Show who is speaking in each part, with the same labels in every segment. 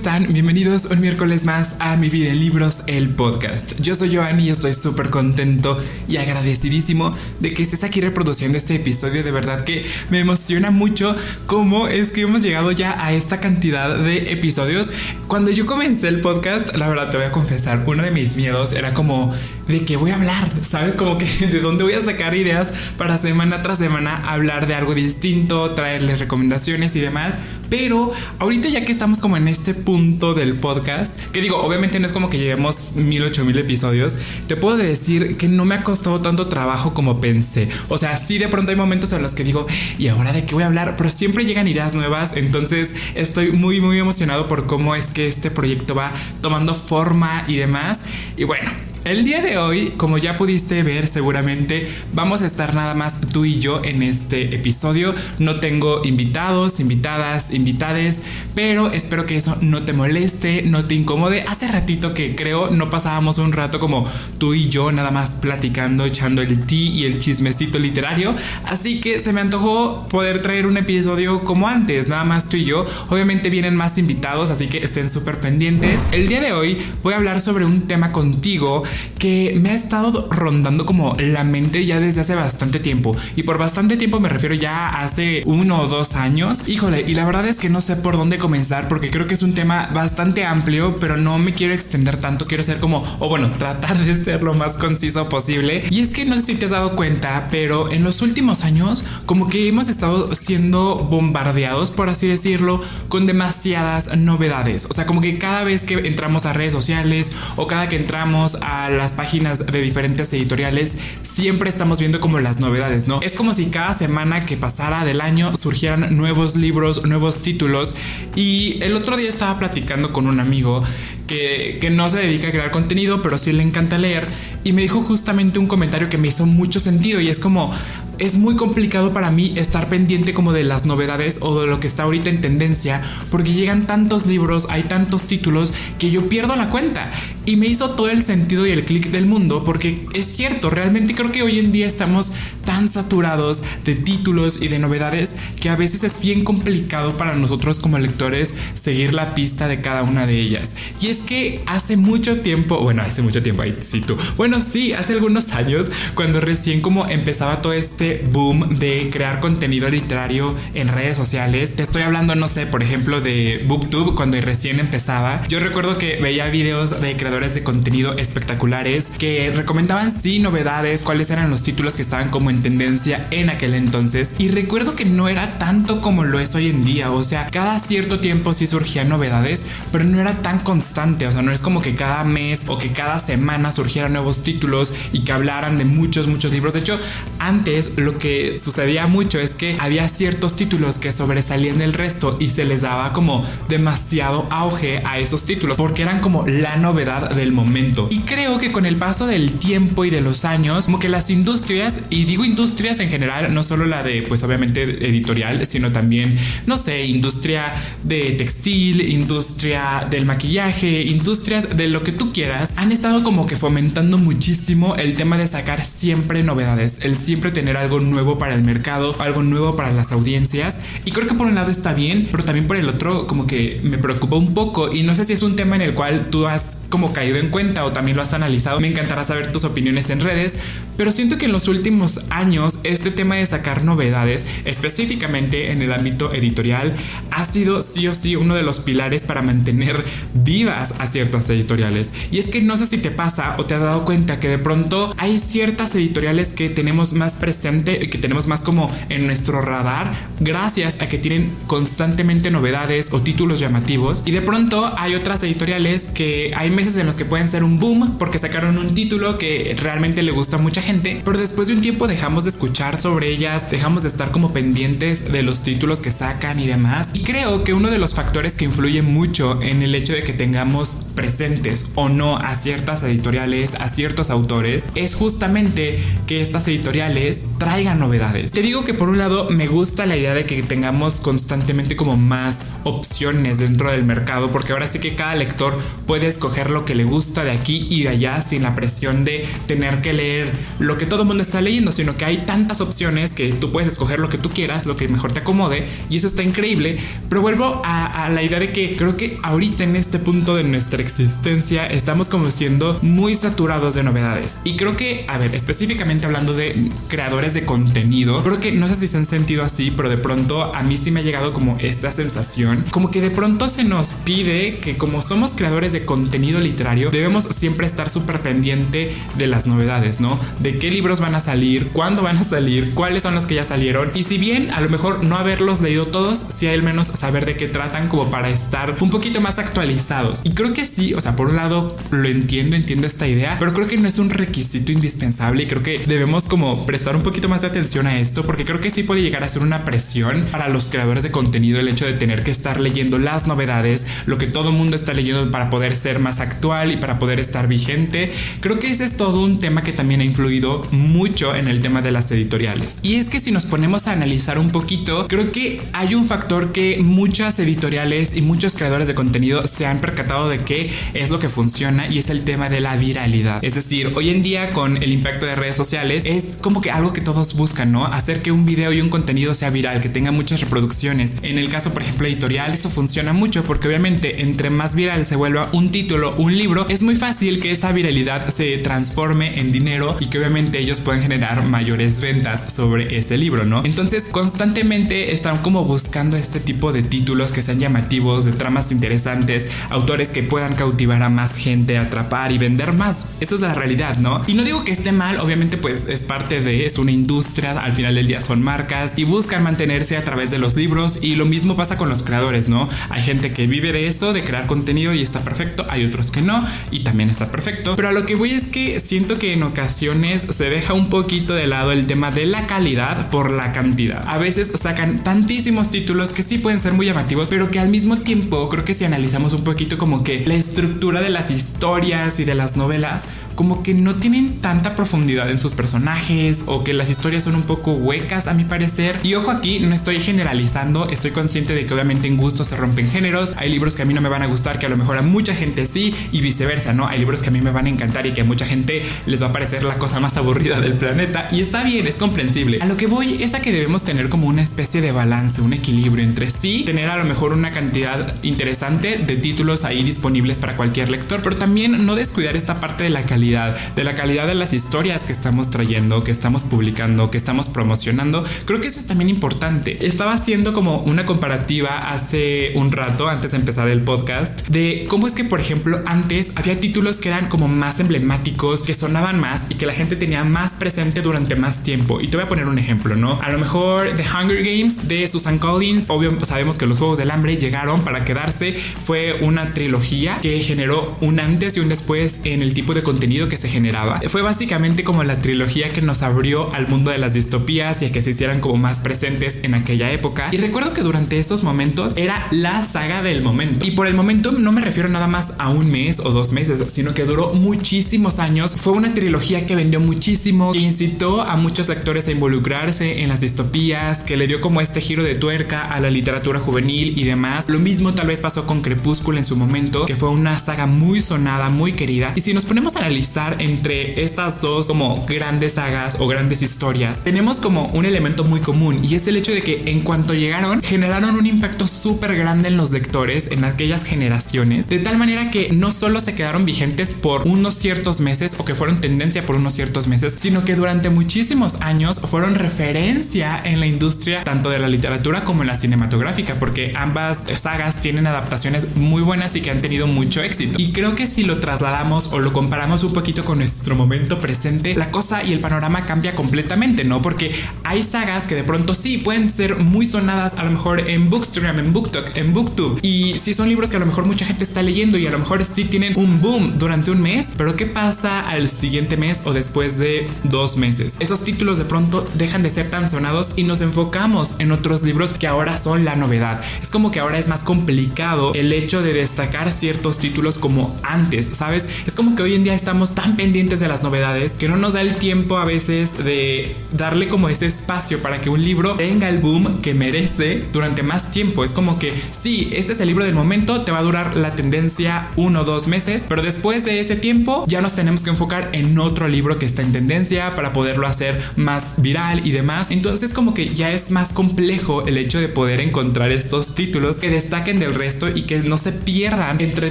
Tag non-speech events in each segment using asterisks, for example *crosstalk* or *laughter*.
Speaker 1: gente, ¿cómo están? Bienvenidos un miércoles más a Mi Vida Libros, el podcast. Yo soy Joan y estoy súper contento y agradecidísimo de que estés aquí reproduciendo este episodio. De verdad que me emociona mucho cómo es que hemos llegado ya a esta cantidad de episodios. Cuando yo comencé el podcast, la verdad te voy a confesar, uno de mis miedos era como de qué voy a hablar, ¿sabes? Como que *laughs* de dónde voy a sacar ideas para semana tras semana hablar de algo distinto, traerles recomendaciones y demás. Pero ahorita ya que estamos como en este punto del podcast, que digo, obviamente no es como que lleguemos mil, ocho mil episodios, te puedo decir que no me ha costado tanto trabajo como pensé. O sea, sí de pronto hay momentos en los que digo, ¿y ahora de qué voy a hablar? Pero siempre llegan ideas nuevas, entonces estoy muy, muy emocionado por cómo es que este proyecto va tomando forma y demás. Y bueno, el día de hoy, como ya pudiste ver seguramente, vamos a estar nada más tú y yo en este episodio. No tengo invitados, invitadas, invitades, pero espero que eso no te moleste, no te incomode. Hace ratito que creo no pasábamos un rato como tú y yo nada más platicando, echando el té y el chismecito literario. Así que se me antojó poder traer un episodio como antes, nada más tú y yo. Obviamente vienen más invitados, así que estén súper pendientes. El día de hoy voy a hablar sobre un tema contigo que me ha estado rondando como la mente ya desde hace bastante tiempo. Y por bastante tiempo me refiero ya hace uno o dos años. Híjole, y la verdad es que no sé por dónde comenzar porque creo que es un tema bastante amplio, pero no me quiero extender tanto. Quiero ser como, o bueno, *laughs* tratar de ser lo más conciso posible. Y es que no sé si te has dado cuenta, pero en los últimos años como que hemos estado siendo bombardeados, por así decirlo, con demasiadas novedades. O sea, como que cada vez que entramos a redes sociales o cada que entramos a las páginas de diferentes editoriales, siempre estamos viendo como las novedades, ¿no? Es como si cada semana que pasara del año surgieran nuevos libros, nuevos títulos. Y el otro día estaba platicando con un amigo que, que no se dedica a crear contenido, pero sí le encanta leer. Y me dijo justamente un comentario que me hizo mucho sentido y es como, es muy complicado para mí estar pendiente como de las novedades o de lo que está ahorita en tendencia porque llegan tantos libros, hay tantos títulos que yo pierdo la cuenta y me hizo todo el sentido y el clic del mundo porque es cierto, realmente creo que hoy en día estamos tan saturados de títulos y de novedades que a veces es bien complicado para nosotros como lectores seguir la pista de cada una de ellas. Y es que hace mucho tiempo, bueno, hace mucho tiempo ahí sí tú. Bueno, sí, hace algunos años cuando recién como empezaba todo este boom de crear contenido literario en redes sociales. Te estoy hablando, no sé, por ejemplo, de Booktube cuando recién empezaba. Yo recuerdo que veía videos de creadores de contenido espectaculares que recomendaban sí novedades, cuáles eran los títulos que estaban como en tendencia en aquel entonces. Y recuerdo que no era tanto como lo es hoy en día. O sea, cada cierto tiempo sí surgían novedades, pero no era tan constante. O sea, no es como que cada mes o que cada semana surgieran nuevos títulos y que hablaran de muchos, muchos libros. De hecho, antes lo que sucedía mucho es que había ciertos títulos que sobresalían del resto y se les daba como demasiado auge a esos títulos porque eran como la novedad del momento. Y creo que con el paso del tiempo y de los años, como que las industrias, y digo industrias en general, no solo la de pues obviamente editorial, sino también, no sé, industria de textil, industria del maquillaje, industrias de lo que tú quieras, han estado como que fomentando muchísimo el tema de sacar siempre novedades, el siempre tener algo nuevo para el mercado, algo nuevo para las audiencias. Y creo que por un lado está bien, pero también por el otro como que me preocupa un poco. Y no sé si es un tema en el cual tú has como caído en cuenta o también lo has analizado. Me encantará saber tus opiniones en redes, pero siento que en los últimos años este tema de sacar novedades, específicamente en el ámbito editorial, ha sido sí o sí uno de los pilares para mantener vivas a ciertas editoriales. Y es que no sé si te pasa o te has dado cuenta que de pronto hay ciertas editoriales que tenemos más presente y que tenemos más como en nuestro radar gracias a que tienen constantemente novedades o títulos llamativos y de pronto hay otras editoriales que hay meses en los que pueden ser un boom porque sacaron un título que realmente le gusta a mucha gente, pero después de un tiempo dejamos de escuchar sobre ellas, dejamos de estar como pendientes de los títulos que sacan y demás. Y creo que uno de los factores que influye mucho en el hecho de que tengamos presentes o no a ciertas editoriales, a ciertos autores, es justamente que estas editoriales traigan novedades. Te digo que por un lado me gusta la idea de que tengamos constantemente como más opciones dentro del mercado, porque ahora sí que cada lector puede escoger lo que le gusta de aquí y de allá sin la presión de tener que leer lo que todo el mundo está leyendo, sino que hay tantas opciones que tú puedes escoger lo que tú quieras, lo que mejor te acomode y eso está increíble. Pero vuelvo a, a la idea de que creo que ahorita en este punto de nuestra existencia estamos como siendo muy saturados de novedades. Y creo que, a ver, específicamente hablando de creadores de contenido, creo que no sé si se han sentido así, pero de pronto a mí sí me ha llegado como esta sensación, como que de pronto se nos pide que como somos creadores de contenido literario, debemos siempre estar súper pendiente de las novedades, ¿no? De qué libros van a salir, cuándo van a salir, cuáles son los que ya salieron. Y si bien a lo mejor no haberlos leído todos, sí al menos saber de qué tratan como para estar un poquito más actualizados. Y creo que sí, o sea, por un lado lo entiendo, entiendo esta idea, pero creo que no es un requisito indispensable y creo que debemos como prestar un poquito más de atención a esto porque creo que sí puede llegar a ser una presión para los creadores de contenido el hecho de tener que estar leyendo las novedades, lo que todo mundo está leyendo para poder ser más actual y para poder estar vigente. Creo que ese es todo un tema que también ha influido mucho en el tema de las editoriales. Y es que si nos ponemos a analizar un poquito, creo que hay un factor que muchas editoriales y muchos creadores de contenido se han percatado de que es lo que funciona y es el tema de la viralidad. Es decir, hoy en día con el impacto de redes sociales es como que algo que todos buscan, ¿no? Hacer que un video y un contenido sea viral, que tenga muchas reproducciones. En el caso, por ejemplo, editorial, eso funciona mucho porque obviamente entre más viral se vuelva un título, un libro, es muy fácil que esa viralidad se transforme en dinero y que obviamente ellos puedan generar mayores ventas sobre ese libro, ¿no? Entonces, constantemente están como buscando este tipo de títulos que sean llamativos, de tramas interesantes, autores que puedan cautivar a más gente, atrapar y vender más. Esa es la realidad, ¿no? Y no digo que esté mal, obviamente pues es parte de, es una industria, al final del día son marcas y buscan mantenerse a través de los libros y lo mismo pasa con los creadores, ¿no? Hay gente que vive de eso, de crear contenido y está perfecto, hay otros que no y también está perfecto, pero a lo que voy es que siento que en ocasiones se deja un poquito de lado el tema de la calidad por la cantidad. A veces sacan tantísimos títulos que sí pueden ser muy llamativos, pero que al mismo tiempo creo que si analizamos un poquito como que la estructura de las historias y de las novelas como que no tienen tanta profundidad en sus personajes o que las historias son un poco huecas a mi parecer. Y ojo aquí, no estoy generalizando, estoy consciente de que obviamente en gusto se rompen géneros, hay libros que a mí no me van a gustar que a lo mejor a mucha gente sí y viceversa, ¿no? Hay libros que a mí me van a encantar y que a mucha gente les va a parecer la cosa más aburrida del planeta y está bien, es comprensible. A lo que voy es a que debemos tener como una especie de balance, un equilibrio entre sí, tener a lo mejor una cantidad interesante de títulos ahí disponibles para cualquier lector, pero también no descuidar esta parte de la calidad de la calidad de las historias que estamos trayendo, que estamos publicando, que estamos promocionando. Creo que eso es también importante. Estaba haciendo como una comparativa hace un rato, antes de empezar el podcast, de cómo es que, por ejemplo, antes había títulos que eran como más emblemáticos, que sonaban más y que la gente tenía más presente durante más tiempo. Y te voy a poner un ejemplo, ¿no? A lo mejor The Hunger Games de Susan Collins, obvio sabemos que los Juegos del Hambre llegaron para quedarse, fue una trilogía que generó un antes y un después en el tipo de contenido que se generaba. Fue básicamente como la trilogía que nos abrió al mundo de las distopías y a que se hicieran como más presentes en aquella época. Y recuerdo que durante esos momentos era la saga del momento. Y por el momento no me refiero nada más a mes o dos meses, sino que duró muchísimos años. Fue una trilogía que vendió muchísimo, que incitó a muchos lectores a involucrarse en las distopías, que le dio como este giro de tuerca a la literatura juvenil y demás. Lo mismo tal vez pasó con Crepúsculo en su momento, que fue una saga muy sonada, muy querida. Y si nos ponemos a analizar entre estas dos como grandes sagas o grandes historias, tenemos como un elemento muy común y es el hecho de que en cuanto llegaron generaron un impacto súper grande en los lectores en aquellas generaciones, de tal manera que no solo se quedaron vigentes por unos ciertos meses o que fueron tendencia por unos ciertos meses, sino que durante muchísimos años fueron referencia en la industria tanto de la literatura como en la cinematográfica, porque ambas sagas tienen adaptaciones muy buenas y que han tenido mucho éxito. Y creo que si lo trasladamos o lo comparamos un poquito con nuestro momento presente, la cosa y el panorama cambia completamente, ¿no? Porque hay sagas que de pronto sí pueden ser muy sonadas, a lo mejor en Bookstagram, en BookTok, en BookTube. Y sí son libros que a lo mejor mucha gente está leyendo y a lo mejor sí tienen un boom durante un mes, pero ¿qué pasa al siguiente mes o después de dos meses? Esos títulos de pronto dejan de ser tan sonados y nos enfocamos en otros libros que ahora son la novedad. Es como que ahora es más complicado el hecho de destacar ciertos títulos como antes, ¿sabes? Es como que hoy en día estamos tan pendientes de las novedades que no nos da el tiempo a veces de darle como ese espacio para que un libro tenga el boom que merece durante más tiempo. Es como que sí, este es el libro del momento, te va a durar la tendencia uno dos meses, pero después de ese tiempo ya nos tenemos que enfocar en otro libro que está en tendencia para poderlo hacer más viral y demás. Entonces como que ya es más complejo el hecho de poder encontrar estos títulos que destaquen del resto y que no se pierdan entre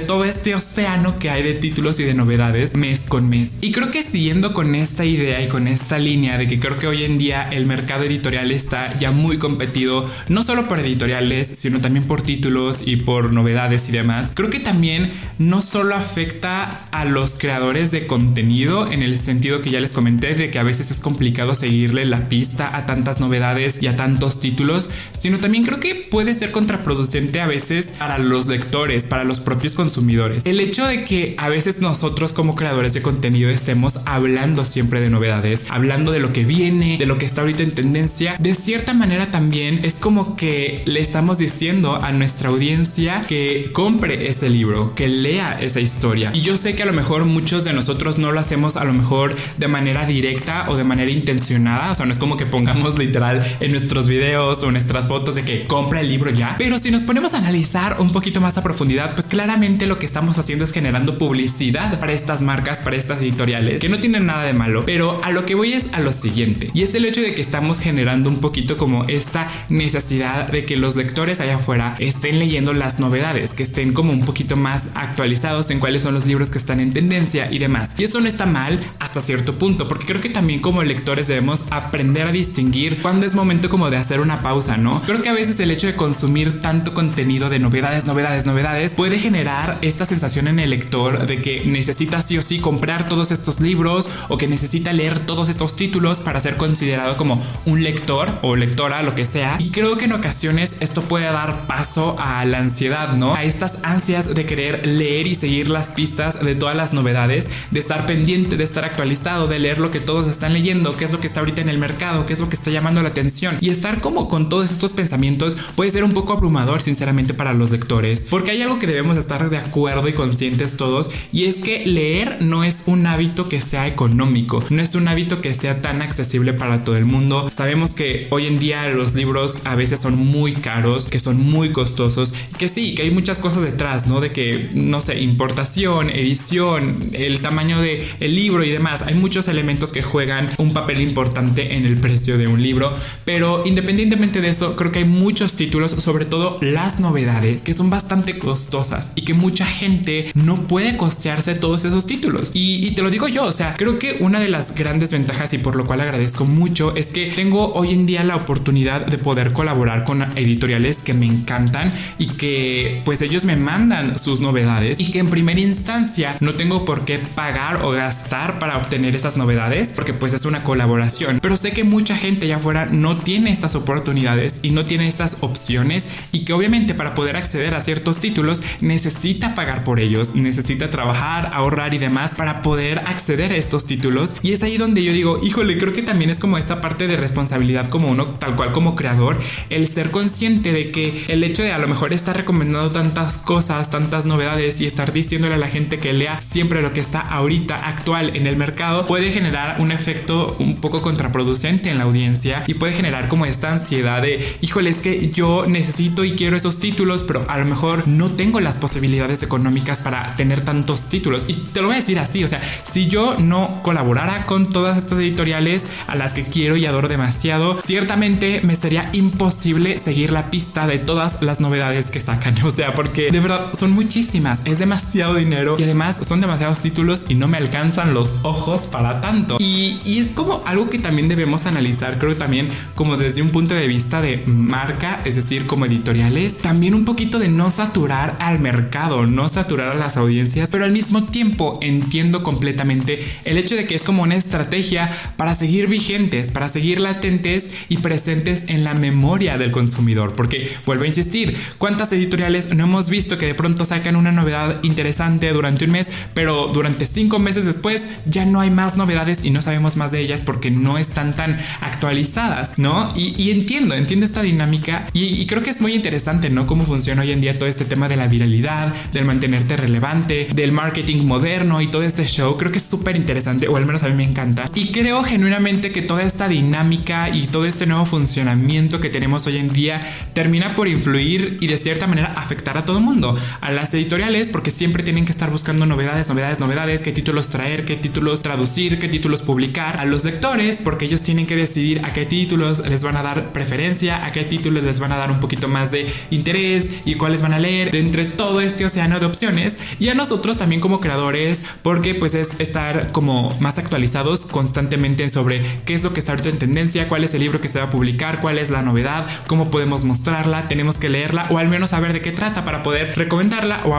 Speaker 1: todo este océano que hay de títulos y de novedades mes con mes. Y creo que siguiendo con esta idea y con esta línea de que creo que hoy en día el mercado editorial está ya muy competido, no solo por editoriales, sino también por títulos y por novedades y demás, creo que también no solo afecta a los creadores de contenido en el sentido que ya les comenté de que a veces es complicado seguirle la pista a tantas novedades y a tantos títulos, sino también creo que puede ser contraproducente a veces para los lectores, para los propios consumidores. El hecho de que a veces nosotros como creadores de contenido estemos hablando siempre de novedades, hablando de lo que viene, de lo que está ahorita en tendencia, de cierta manera también es como que le estamos diciendo a nuestra audiencia que compre ese libro, que lea esa historia. Y yo sé que a lo mejor muchos de nosotros no lo hacemos a lo mejor de manera directa o de manera intencionada, o sea, no es como que pongamos literal en nuestros videos o en nuestras fotos de que compra el libro ya, pero si nos ponemos a analizar un poquito más a profundidad, pues claramente lo que estamos haciendo es generando publicidad para estas marcas, para estas editoriales, que no tienen nada de malo, pero a lo que voy es a lo siguiente, y es el hecho de que estamos generando un poquito como esta necesidad de que los lectores allá afuera estén leyendo las novedades, que estén como un poquito más actualizados en cuáles son los libros que están en tendencia y demás. Y eso no está mal hasta cierto punto, porque creo que también como lectores debemos aprender a distinguir cuándo es momento como de hacer una pausa, ¿no? Creo que a veces el hecho de consumir tanto contenido de novedades, novedades, novedades, puede generar esta sensación en el lector de que necesita sí o sí comprar todos estos libros o que necesita leer todos estos títulos para ser considerado como un lector o lectora, lo que sea. Y creo que en ocasiones esto puede dar paso a la ansiedad, ¿no? A estas ansias de querer leer y seguir las pistas de todas las novedades, de estar pendiente, de estar actualizado, de leer lo que todos están leyendo, qué es lo que está ahorita en el mercado, qué es lo que está llamando la atención. Y estar como con todos estos pensamientos puede ser un poco abrumador, sinceramente, para los lectores. Porque hay algo que debemos estar de acuerdo y conscientes todos, y es que leer no es un hábito que sea económico, no es un hábito que sea tan accesible para todo el mundo. Sabemos que hoy en día los libros a veces son muy caros, que son muy costosos, que sí, que hay muchas cosas detrás, ¿no? De que, no importación, edición, el tamaño del el libro y demás. Hay muchos elementos que juegan un papel importante en el precio de un libro, pero independientemente de eso, creo que hay muchos títulos, sobre todo las novedades, que son bastante costosas y que mucha gente no puede costearse todos esos títulos. Y, y te lo digo yo, o sea, creo que una de las grandes ventajas y por lo cual agradezco mucho es que tengo hoy en día la oportunidad de poder colaborar con editoriales que me encantan y que pues ellos me mandan sus novedades y que en primera instancia no tengo por qué pagar o gastar para obtener esas novedades porque pues es una colaboración. Pero sé que mucha gente allá afuera no tiene estas oportunidades y no tiene estas opciones y que obviamente para poder acceder a ciertos títulos necesita pagar por ellos, necesita trabajar, ahorrar y demás para poder acceder a estos títulos. Y es ahí donde yo digo, híjole, creo que también es como esta parte de responsabilidad como uno, tal cual como creador, el ser consciente de que el hecho de a lo mejor estar recomendando tantas cosas, tantas novedades y estar diciéndole a la gente que lea siempre lo que está ahorita actual en el mercado puede generar un efecto un poco contraproducente en la audiencia y puede generar como esta ansiedad de, híjole, es que yo necesito y quiero esos títulos, pero a lo mejor no tengo las posibilidades económicas para tener tantos títulos. Y te lo voy a decir así, o sea, si yo no colaborara con todas estas editoriales a las que quiero y adoro demasiado, ciertamente me sería imposible seguir la pista de todas las novedades que sacan. *laughs* O sea, porque de verdad son muchísimas, demasiado dinero y además son demasiados títulos y no me alcanzan los ojos para tanto. Y, y es como algo que también debemos analizar, creo también como desde un punto de vista de marca, es decir, como editoriales, también un poquito de no saturar al mercado, no saturar a las audiencias, pero al mismo tiempo entiendo completamente el hecho de que es como una estrategia para seguir vigentes, para seguir latentes y presentes en la memoria del consumidor, porque vuelvo a insistir, ¿cuántas editoriales no hemos visto que de pronto sacan una novedad interesante durante un mes, pero durante cinco meses después ya no hay más novedades y no sabemos más de ellas porque no están tan actualizadas, ¿no? Y, entiendo, entiendo esta dinámica y, y creo que es muy interesante, ¿no? Cómo funciona hoy en día todo este tema de la viralidad, del mantenerte relevante, del marketing moderno y todo este show. Creo que es súper interesante, o al menos a mí me encanta. Y creo genuinamente que toda esta dinámica y todo este nuevo funcionamiento que tenemos hoy en día termina por influir y de cierta manera afectar a todo el mundo. A las editoriales, porque siempre tienen que estar buscando novedades, novedades, novedades, qué títulos traer, qué títulos traducir, qué títulos publicar. A los lectores, porque ellos tienen que decidir a qué títulos les van a dar preferencia, a qué títulos les van a dar un poquito más de interés y cuáles van a leer de entre todo este océano de opciones. Y a nosotros también como creadores, porque pues es estar como más actualizados constantemente sobre qué es lo que está ahorita en tendencia, cuál es el libro que se va a publicar, cuál es la novedad, cómo podemos mostrarla, tenemos que leerla o al menos saber de qué trata para poder recomendarla o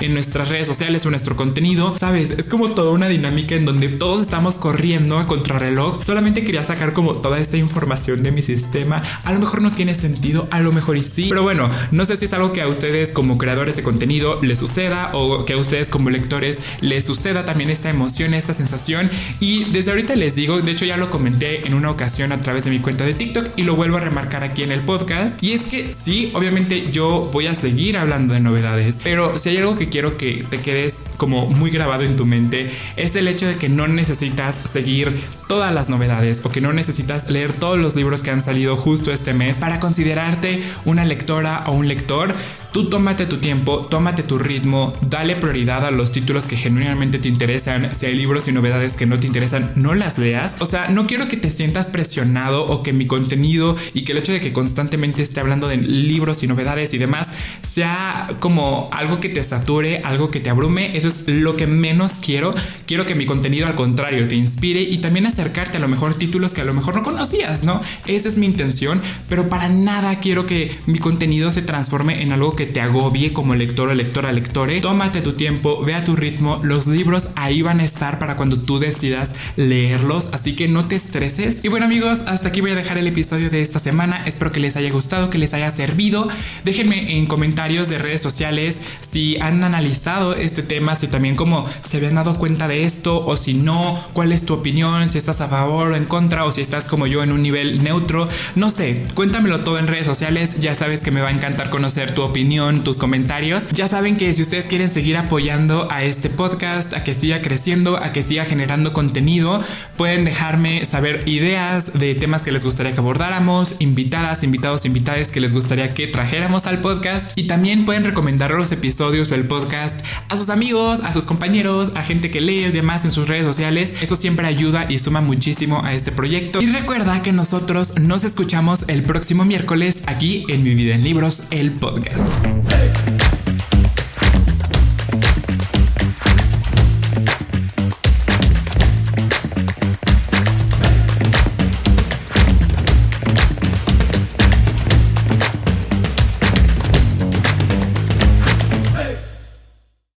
Speaker 1: en nuestras redes sociales o nuestro contenido. Sabes, es como toda una dinámica en donde todos estamos corriendo a contrarreloj. Solamente quería sacar como toda esta información de mi sistema. A lo mejor no tiene sentido, a lo mejor y sí, pero bueno, no sé si es algo que a ustedes como creadores de contenido les suceda o que a ustedes como lectores les suceda también esta emoción, esta sensación. Y desde ahorita les digo, de hecho ya lo comenté en una ocasión a través de mi cuenta de TikTok y lo vuelvo a remarcar aquí en el podcast. Y es que sí, obviamente yo voy a seguir hablando de novedades, pero si hay algo que quiero que te quedes como muy grabado en tu mente, es el hecho de que no necesitas seguir todas las novedades o que no necesitas leer todos los libros que han salido justo este mes para considerarte una lectora o un lector. Tú tómate tu tiempo, tómate tu ritmo, dale prioridad a los títulos que genuinamente te interesan. Si hay libros y novedades que no te interesan, no las leas. O sea, no quiero que te sientas presionado o que mi contenido y que el hecho de que constantemente esté hablando de libros y novedades y demás sea como algo que te sature, algo que te abrume. Eso es lo que menos quiero. Quiero que mi contenido al contrario te inspire y también acercarte a lo mejor títulos que a lo mejor no conocías, ¿no? Esa es mi intención, pero para nada quiero que mi contenido se transforme en algo que te agobie como lector o lectora, lectore. Tómate tu tiempo, ve a tu ritmo, los libros ahí van a estar para cuando tú decidas leerlos, así que no te estreses. Y bueno amigos, hasta aquí voy a dejar el episodio de esta semana, espero que les haya gustado, que les haya servido. Déjenme en comentarios de redes sociales si han analizado este tema, si también como se habían dado cuenta de esto o si no, cuál es tu opinión, si estás a favor o en contra o si estás como yo en un nivel neutro, no sé, cuéntamelo todo en redes sociales, ya sabes que me va a encantar conocer tu tus comentarios. Ya saben que si ustedes quieren seguir apoyando a este podcast, a que siga creciendo, a que siga generando contenido, pueden dejarme saber ideas de temas que les gustaría que abordáramos, invitadas, invitados, invitadas que les gustaría que trajéramos al podcast y también pueden recomendar los episodios del podcast a sus amigos, a sus compañeros, a gente que lee y demás en sus redes sociales. Eso siempre ayuda y suma muchísimo a este proyecto. Y recuerda que nosotros nos escuchamos el próximo miércoles aquí en Mi Vida en Libros, el podcast. Hey.